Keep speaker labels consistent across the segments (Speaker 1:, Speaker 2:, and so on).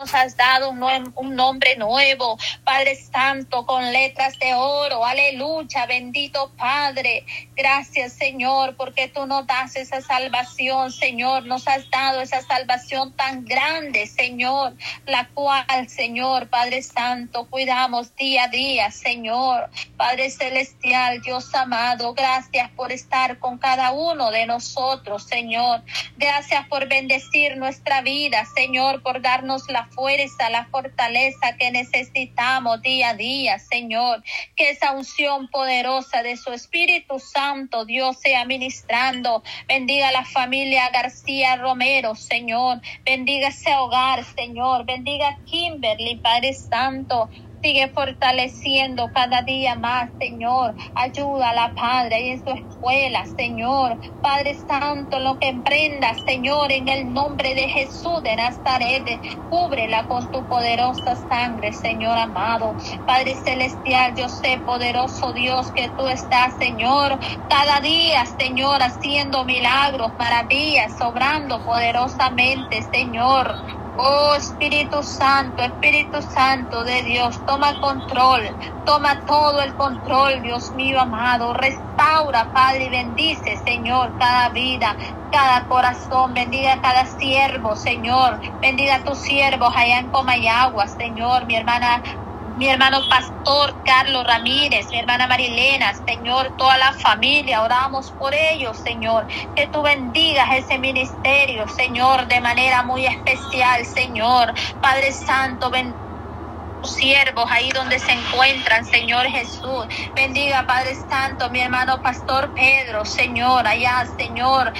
Speaker 1: nos has dado un, nombre nuevo, Padre Santo, con letras de oro. Aleluya, bendito Padre. Gracias, Señor, porque tú nos das esa salvación, Señor. Nos has dado esa salvación tan grande, Señor, la cual, Señor, Padre Santo, cuidamos día a día, Señor. Padre Celestial, Dios amado, gracias por estar con cada uno de nosotros, Señor. Gracias por bendecir nuestra vida, Señor, por darnos la fuerza, la fortaleza que necesitamos día a día, Señor. Que esa unción poderosa de su Espíritu Santo, Dios, sea ministrando. Bendiga la familia García Romero, Señor. Bendiga ese hogar, Señor. Bendiga Kimberly, Padre Santo. Sigue fortaleciendo cada día más, Señor. Ayuda a la Padre y en su escuela, Señor. Padre Santo, lo que emprenda, Señor, en el nombre de Jesús de Nazaret, cúbrela con tu poderosa sangre, Señor amado. Padre Celestial, yo sé, poderoso Dios, que tú estás, Señor, cada día, Señor, haciendo milagros, maravillas, sobrando poderosamente, Señor. Oh Espíritu Santo, Espíritu Santo de Dios, toma control, toma todo el control, Dios mío amado. Restaura, Padre, y bendice, Señor, cada vida, cada corazón, bendiga cada siervo, Señor. Bendiga a tus siervos allá en Comayagua, Señor, mi hermana mi hermano pastor Carlos Ramírez, mi hermana Marilena, Señor, toda la familia, oramos por ellos, Señor, que tú bendigas ese ministerio, Señor, de manera muy especial, Señor, Padre Santo, bendiga siervos ahí donde se encuentran, Señor Jesús. Bendiga, Padre Santo, mi hermano Pastor Pedro, Señor, allá, Señor.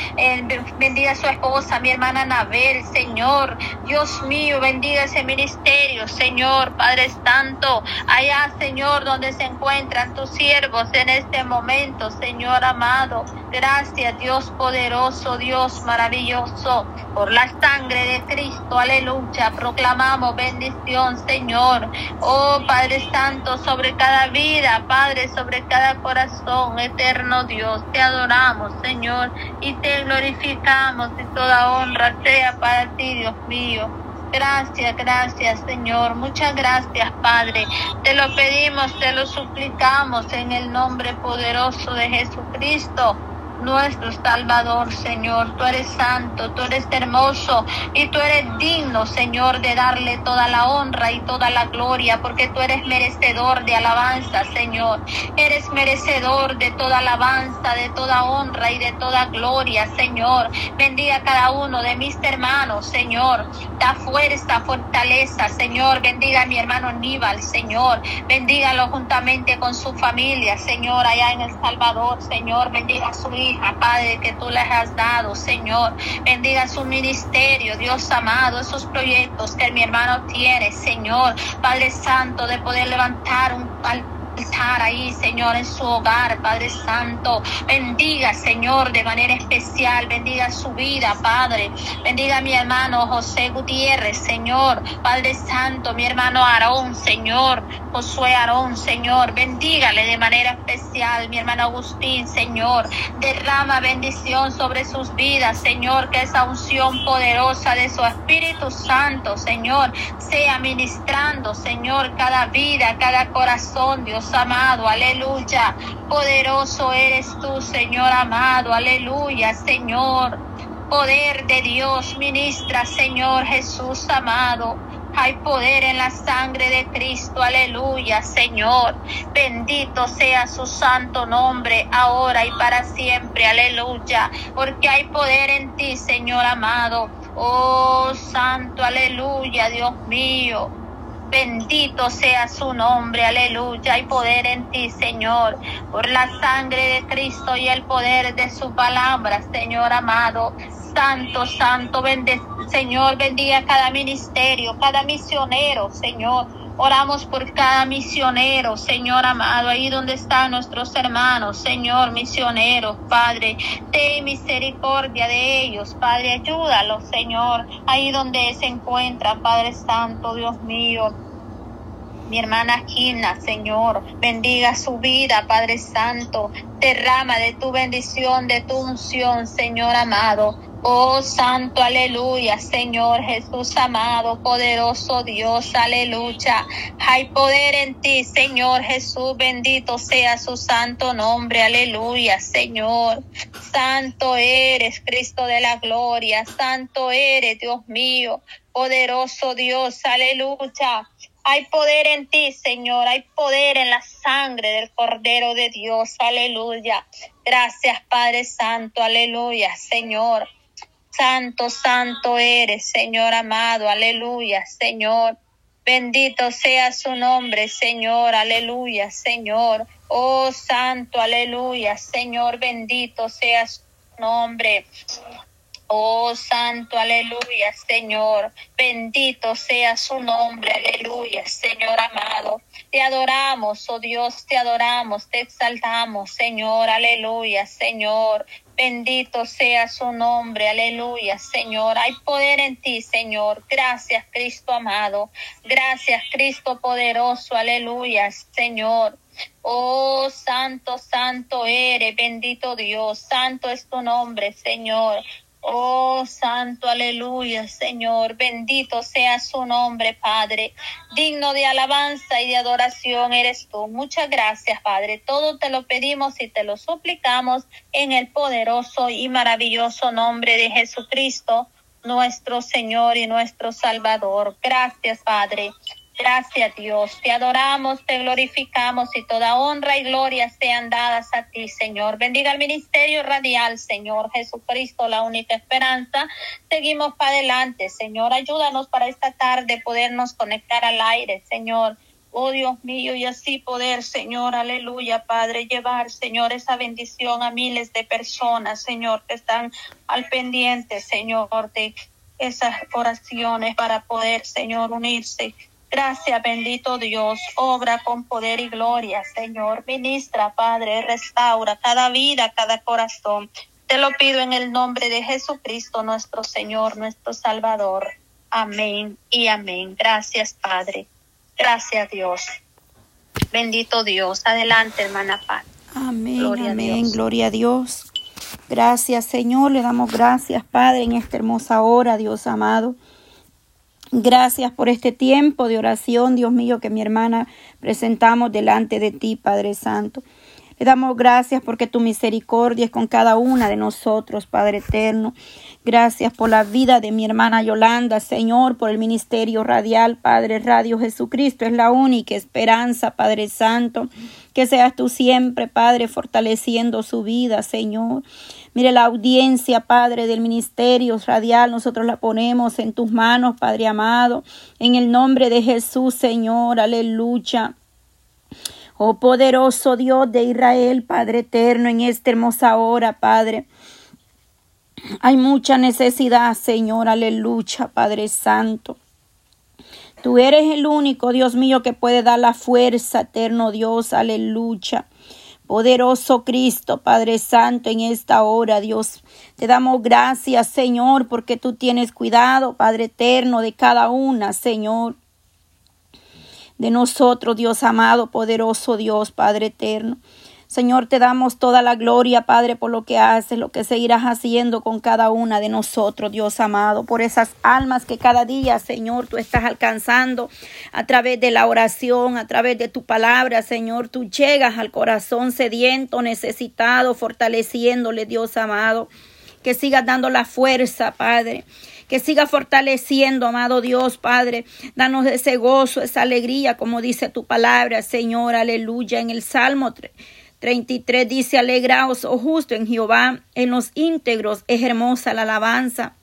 Speaker 1: bendiga a su esposa, mi hermana Anabel, Señor. Dios mío, bendiga ese ministerio, Señor, Padre Santo. Allá, Señor, donde se encuentran tus siervos en este momento, Señor amado. Gracias, Dios poderoso, Dios maravilloso, por la sangre de Cristo. Aleluya. Proclamamos bendición, Señor. Oh Padre Santo, sobre cada vida, Padre, sobre cada corazón, eterno Dios, te adoramos, Señor, y te glorificamos y toda honra sea para ti, Dios mío. Gracias, gracias Señor. Muchas gracias Padre. Te lo pedimos, te lo suplicamos en el nombre poderoso de Jesucristo nuestro Salvador, Señor. Tú eres santo, tú eres hermoso y tú eres digno, Señor, de darle toda la honra y toda la gloria, porque tú eres merecedor de alabanza, Señor. Eres merecedor de toda alabanza, de toda honra y de toda gloria, Señor. Bendiga a cada uno de mis hermanos, Señor. Da fuerza, fortaleza, Señor. Bendiga a mi hermano Aníbal, Señor. Bendígalo juntamente con su familia, Señor, allá en El Salvador, Señor. Bendiga a su hijo Padre, que tú les has dado, Señor. Bendiga su ministerio, Dios amado, esos proyectos que mi hermano tiene, Señor. Padre Santo, de poder levantar un estar ahí, Señor, en su hogar, Padre Santo. Bendiga, Señor, de manera especial. Bendiga su vida, Padre. Bendiga a mi hermano José Gutiérrez, Señor. Padre Santo, mi hermano Aarón, Señor. Josué Aarón, Señor. Bendígale de manera especial, mi hermano Agustín, Señor. Derrama bendición sobre sus vidas, Señor. Que esa unción poderosa de su Espíritu Santo, Señor, sea ministrando, Señor, cada vida, cada corazón, Dios amado, aleluya. Poderoso eres tú, Señor amado, aleluya, Señor. Poder de Dios, ministra, Señor Jesús amado. Hay poder en la sangre de Cristo, aleluya, Señor. Bendito sea su santo nombre, ahora y para siempre, aleluya. Porque hay poder en ti, Señor amado. Oh, santo, aleluya, Dios mío. Bendito sea su nombre, aleluya. Hay poder en ti, Señor, por la sangre de Cristo y el poder de su palabra, Señor amado. Santo, santo, Señor, bendiga cada ministerio, cada misionero, Señor Oramos por cada misionero, Señor amado, ahí donde están nuestros hermanos, Señor, misioneros, Padre. Ten misericordia de ellos, Padre, ayúdalos, Señor, ahí donde se encuentran, Padre Santo, Dios mío mi hermana Gina, Señor. Bendiga su vida, Padre Santo. Derrama de tu bendición, de tu unción, Señor amado. Oh Santo, aleluya, Señor Jesús amado, poderoso Dios, aleluya. Hay poder en ti, Señor Jesús, bendito sea su santo nombre, aleluya, Señor. Santo eres, Cristo de la gloria, santo eres, Dios mío, poderoso Dios, aleluya. Hay poder en ti, Señor. Hay poder en la sangre del Cordero de Dios. Aleluya. Gracias, Padre Santo. Aleluya, Señor. Santo, santo eres, Señor amado. Aleluya, Señor. Bendito sea su nombre, Señor. Aleluya, Señor. Oh, santo, aleluya, Señor. Bendito sea su nombre. Oh Santo, aleluya, Señor. Bendito sea su nombre, aleluya, Señor amado. Te adoramos, oh Dios, te adoramos, te exaltamos, Señor, aleluya, Señor. Bendito sea su nombre, aleluya, Señor. Hay poder en ti, Señor. Gracias, Cristo amado. Gracias, Cristo poderoso, aleluya, Señor. Oh, santo, santo eres, bendito Dios, santo es tu nombre, Señor. Oh, santo, aleluya, Señor. Bendito sea su nombre, Padre. Digno de alabanza y de adoración eres tú. Muchas gracias, Padre. Todo te lo pedimos y te lo suplicamos en el poderoso y maravilloso nombre de Jesucristo, nuestro Señor y nuestro Salvador. Gracias, Padre. Gracias Dios, te adoramos, te glorificamos y toda honra y gloria sean dadas a ti, Señor. Bendiga el ministerio radial, Señor Jesucristo, la única esperanza. Seguimos para adelante, Señor. Ayúdanos para esta tarde podernos conectar al aire, Señor. Oh Dios mío, y así poder, Señor, aleluya, Padre, llevar, Señor, esa bendición a miles de personas, Señor, que están al pendiente, Señor, de esas oraciones para poder, Señor, unirse Gracias, bendito Dios. Obra con poder y gloria, Señor. Ministra, Padre, restaura cada vida, cada corazón. Te lo pido en el nombre de Jesucristo, nuestro Señor, nuestro Salvador. Amén y amén. Gracias, Padre. Gracias, Dios. Bendito Dios. Adelante, hermana Paz.
Speaker 2: Amén, gloria amén. Gloria a Dios. Gracias, Señor. Le damos gracias, Padre, en esta hermosa hora, Dios amado. Gracias por este tiempo de oración, Dios mío, que mi hermana presentamos delante de ti, Padre Santo. Le damos gracias porque tu misericordia es con cada una de nosotros, Padre eterno. Gracias por la vida de mi hermana Yolanda, Señor, por el ministerio radial, Padre Radio Jesucristo. Es la única esperanza, Padre Santo. Que seas tú siempre, Padre, fortaleciendo su vida, Señor. Mire la audiencia, Padre, del ministerio radial, nosotros la ponemos en tus manos, Padre amado, en el nombre de Jesús, Señor, aleluya. Oh poderoso Dios de Israel, Padre eterno, en esta hermosa hora, Padre. Hay mucha necesidad, Señor, aleluya, Padre Santo. Tú eres el único, Dios mío, que puede dar la fuerza, eterno Dios, aleluya. Poderoso Cristo, Padre Santo, en esta hora, Dios, te damos gracias, Señor, porque tú tienes cuidado, Padre eterno, de cada una, Señor. De nosotros, Dios amado, poderoso Dios, Padre eterno. Señor, te damos toda la gloria, Padre, por lo que haces, lo que seguirás haciendo con cada una de nosotros, Dios amado, por esas almas que cada día, Señor, tú estás alcanzando a través de la oración, a través de tu palabra, Señor, tú llegas al corazón sediento, necesitado, fortaleciéndole, Dios amado, que sigas dando la fuerza, Padre que siga fortaleciendo, amado Dios, Padre. Danos ese gozo, esa alegría, como dice tu palabra, Señor, aleluya, en el Salmo 33 dice, alegraos, oh justo, en Jehová, en los íntegros es hermosa la alabanza.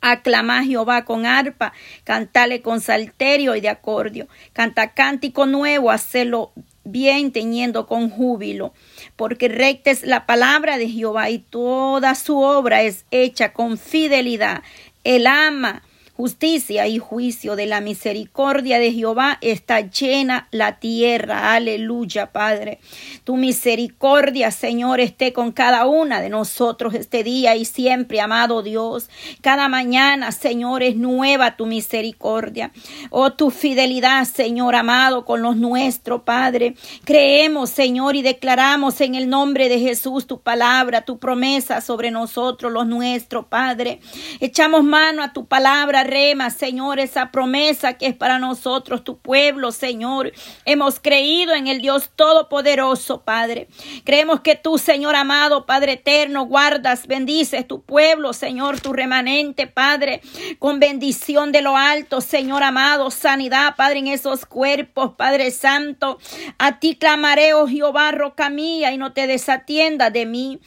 Speaker 2: Aclama a Jehová con arpa, cantale con salterio y de acordio. Canta cántico nuevo, hacelo bien teñiendo con júbilo, porque recta es la palabra de Jehová y toda su obra es hecha con fidelidad. Él ama justicia y juicio de la misericordia de Jehová está llena la tierra. Aleluya, Padre. Tu misericordia, Señor, esté con cada una de nosotros este día y siempre, amado Dios. Cada mañana, Señor, es nueva tu misericordia. Oh, tu fidelidad, Señor amado, con los nuestros, Padre. Creemos, Señor, y declaramos en el nombre de Jesús tu palabra, tu promesa sobre nosotros, los nuestros, Padre. Echamos mano a tu palabra, rema, Señor, esa promesa que es para nosotros, tu pueblo, Señor. Hemos creído en el Dios Todopoderoso, Padre. Creemos que tú, Señor amado, Padre eterno, guardas, bendices tu pueblo, Señor, tu remanente, Padre, con bendición de lo alto, Señor amado, sanidad, Padre, en esos cuerpos, Padre Santo. A ti clamaré, oh Jehová, roca mía, y no te desatienda de mí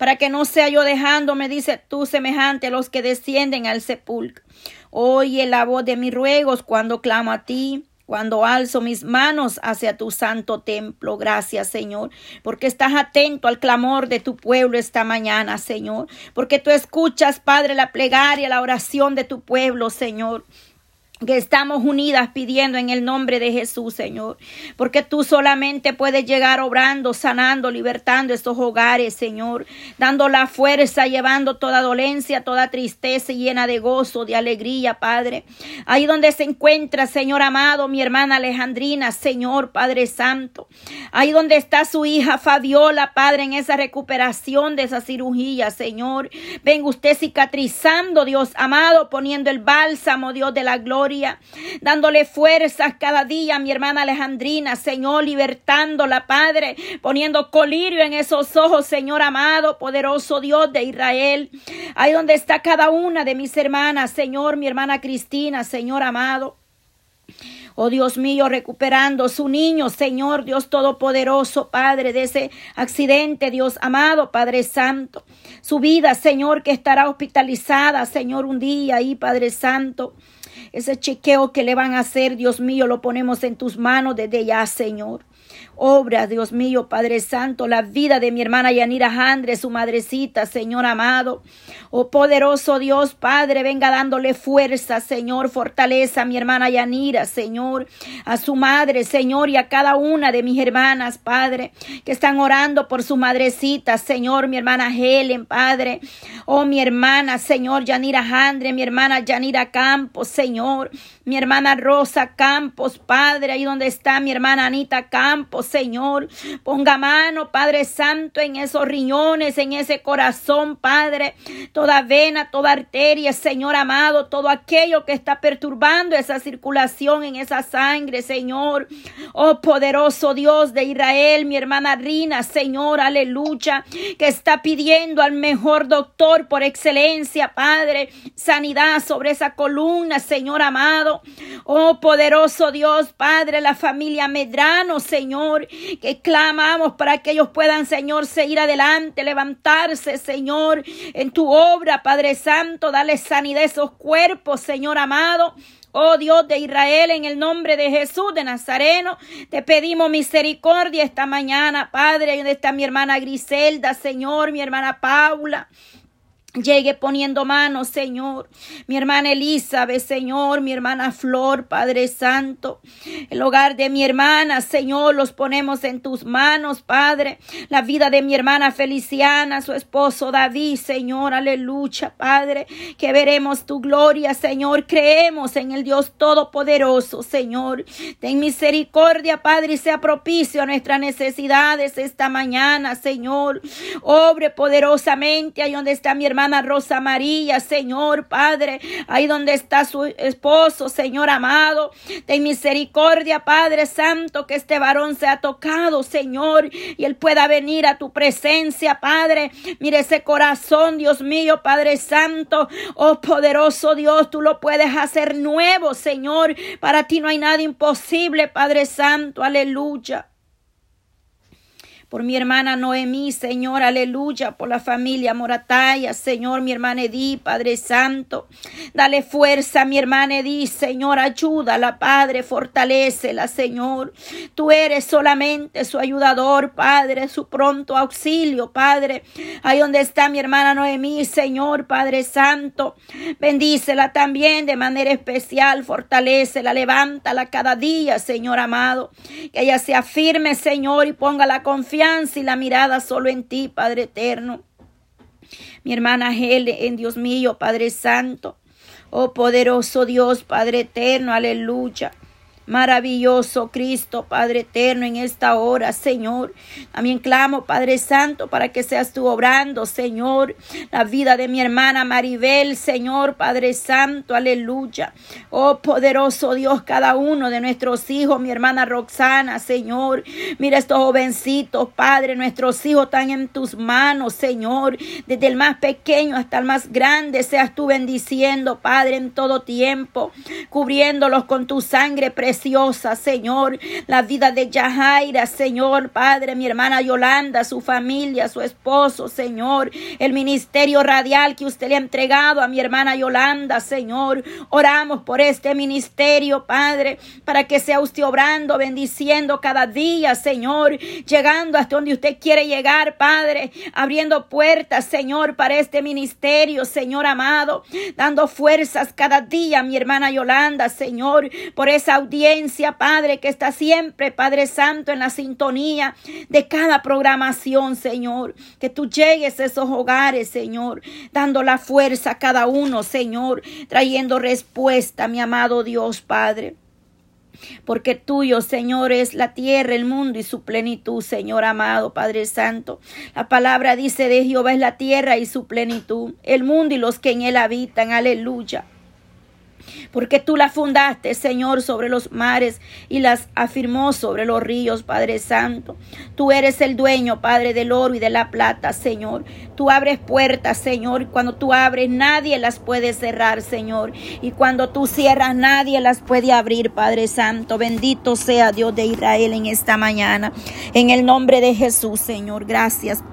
Speaker 2: para que no sea yo dejándome, dice tú, semejante a los que descienden al sepulcro. Oye la voz de mis ruegos cuando clamo a ti cuando alzo mis manos hacia tu santo templo. Gracias, Señor, porque estás atento al clamor de tu pueblo esta mañana, Señor, porque tú escuchas, Padre, la plegaria, la oración de tu pueblo, Señor que estamos unidas pidiendo en el nombre de Jesús, Señor, porque tú solamente puedes llegar obrando, sanando, libertando estos hogares, Señor, dando la fuerza, llevando toda dolencia, toda tristeza llena de gozo, de alegría, Padre. Ahí donde se encuentra, Señor amado, mi hermana Alejandrina, Señor, Padre Santo. Ahí donde está su hija Fabiola, Padre, en esa recuperación de esa cirugía, Señor. Venga usted cicatrizando, Dios amado, poniendo el bálsamo, Dios de la gloria dándole fuerzas cada día a mi hermana Alejandrina, Señor, libertándola, Padre, poniendo colirio en esos ojos, Señor amado, poderoso Dios de Israel. Ahí donde está cada una de mis hermanas, Señor, mi hermana Cristina, Señor amado. Oh Dios mío, recuperando su niño, Señor Dios Todopoderoso, Padre, de ese accidente, Dios amado, Padre Santo. Su vida, Señor, que estará hospitalizada, Señor, un día ahí, Padre Santo. Ese chequeo que le van a hacer, Dios mío, lo ponemos en tus manos desde ya, Señor. Obra, Dios mío, Padre Santo, la vida de mi hermana Yanira Jandre, su madrecita, Señor amado. Oh poderoso Dios, Padre, venga dándole fuerza, Señor, fortaleza a mi hermana Yanira, Señor, a su madre, Señor, y a cada una de mis hermanas, Padre, que están orando por su madrecita, Señor, mi hermana Helen, Padre. Oh, mi hermana, Señor, Yanira Jandre, mi hermana Yanira Campos, Señor, mi hermana Rosa Campos, Padre, ahí donde está mi hermana Anita Campos, Señor. Ponga mano, Padre Santo, en esos riñones, en ese corazón, Padre. Toda vena, toda arteria, Señor amado, todo aquello que está perturbando esa circulación en esa sangre, Señor. Oh poderoso Dios de Israel, mi hermana Rina, Señor, aleluya, que está pidiendo al mejor doctor por excelencia, Padre, sanidad sobre esa columna, Señor amado. Oh poderoso Dios, Padre, la familia Medrano, Señor que clamamos para que ellos puedan, Señor, seguir adelante, levantarse, Señor, en tu obra, Padre Santo, dale sanidad a esos cuerpos, Señor amado. Oh Dios de Israel, en el nombre de Jesús de Nazareno, te pedimos misericordia esta mañana, Padre. Ahí está mi hermana Griselda, Señor, mi hermana Paula. Llegue poniendo manos, Señor. Mi hermana Elizabeth, Señor. Mi hermana Flor, Padre Santo. El hogar de mi hermana, Señor, los ponemos en tus manos, Padre. La vida de mi hermana Feliciana, su esposo David, Señor. Aleluya, Padre. Que veremos tu gloria, Señor. Creemos en el Dios Todopoderoso, Señor. Ten misericordia, Padre, y sea propicio a nuestras necesidades esta mañana, Señor. Obre poderosamente ahí donde está mi hermana hermana Rosa María, Señor Padre, ahí donde está su esposo, Señor amado. Ten misericordia, Padre Santo, que este varón sea tocado, Señor, y él pueda venir a tu presencia, Padre. Mire ese corazón, Dios mío, Padre Santo. Oh poderoso Dios, tú lo puedes hacer nuevo, Señor. Para ti no hay nada imposible, Padre Santo. Aleluya. Por mi hermana Noemí, Señor, aleluya, por la familia Morataya, Señor, mi hermana Edith, Padre Santo. Dale fuerza mi hermana Edith, Señor, ayúdala, Padre, fortalecela, Señor. Tú eres solamente su ayudador, Padre, su pronto auxilio, Padre. Ahí donde está mi hermana Noemí, Señor, Padre Santo. Bendícela también de manera especial, fortalecela, levántala cada día, Señor amado. Que ella sea firme, Señor, y ponga la confianza y la mirada solo en ti, Padre eterno. Mi hermana Hele, en Dios mío, Padre Santo. Oh poderoso Dios, Padre eterno, aleluya. Maravilloso Cristo, Padre eterno, en esta hora, Señor. También clamo, Padre Santo, para que seas tú obrando, Señor, la vida de mi hermana Maribel, Señor, Padre Santo, aleluya. Oh poderoso Dios, cada uno de nuestros hijos, mi hermana Roxana, Señor. Mira estos jovencitos, Padre, nuestros hijos están en tus manos, Señor. Desde el más pequeño hasta el más grande, seas tú bendiciendo, Padre, en todo tiempo, cubriéndolos con tu sangre preciosa Señor. La vida de Yajaira, Señor, Padre, mi hermana Yolanda, su familia, su esposo, Señor. El ministerio radial que usted le ha entregado a mi hermana Yolanda, Señor. Oramos por este ministerio, Padre, para que sea usted obrando, bendiciendo cada día, Señor. Llegando hasta donde usted quiere llegar, Padre. Abriendo puertas, Señor, para este ministerio, Señor amado. Dando fuerzas cada día, mi hermana Yolanda, Señor, por esa audiencia Padre, que está siempre, Padre Santo, en la sintonía de cada programación, Señor. Que tú llegues a esos hogares, Señor, dando la fuerza a cada uno, Señor, trayendo respuesta, mi amado Dios, Padre. Porque tuyo, Señor, es la tierra, el mundo y su plenitud, Señor amado, Padre Santo. La palabra dice de Jehová es la tierra y su plenitud, el mundo y los que en él habitan. Aleluya porque tú la fundaste, Señor, sobre los mares y las afirmó sobre los ríos, Padre Santo. Tú eres el dueño, Padre, del oro y de la plata, Señor. Tú abres puertas, Señor, cuando tú abres nadie las puede cerrar, Señor. Y cuando tú cierras nadie las puede abrir, Padre Santo. Bendito sea Dios de Israel en esta mañana. En el nombre de Jesús, Señor. Gracias, Padre.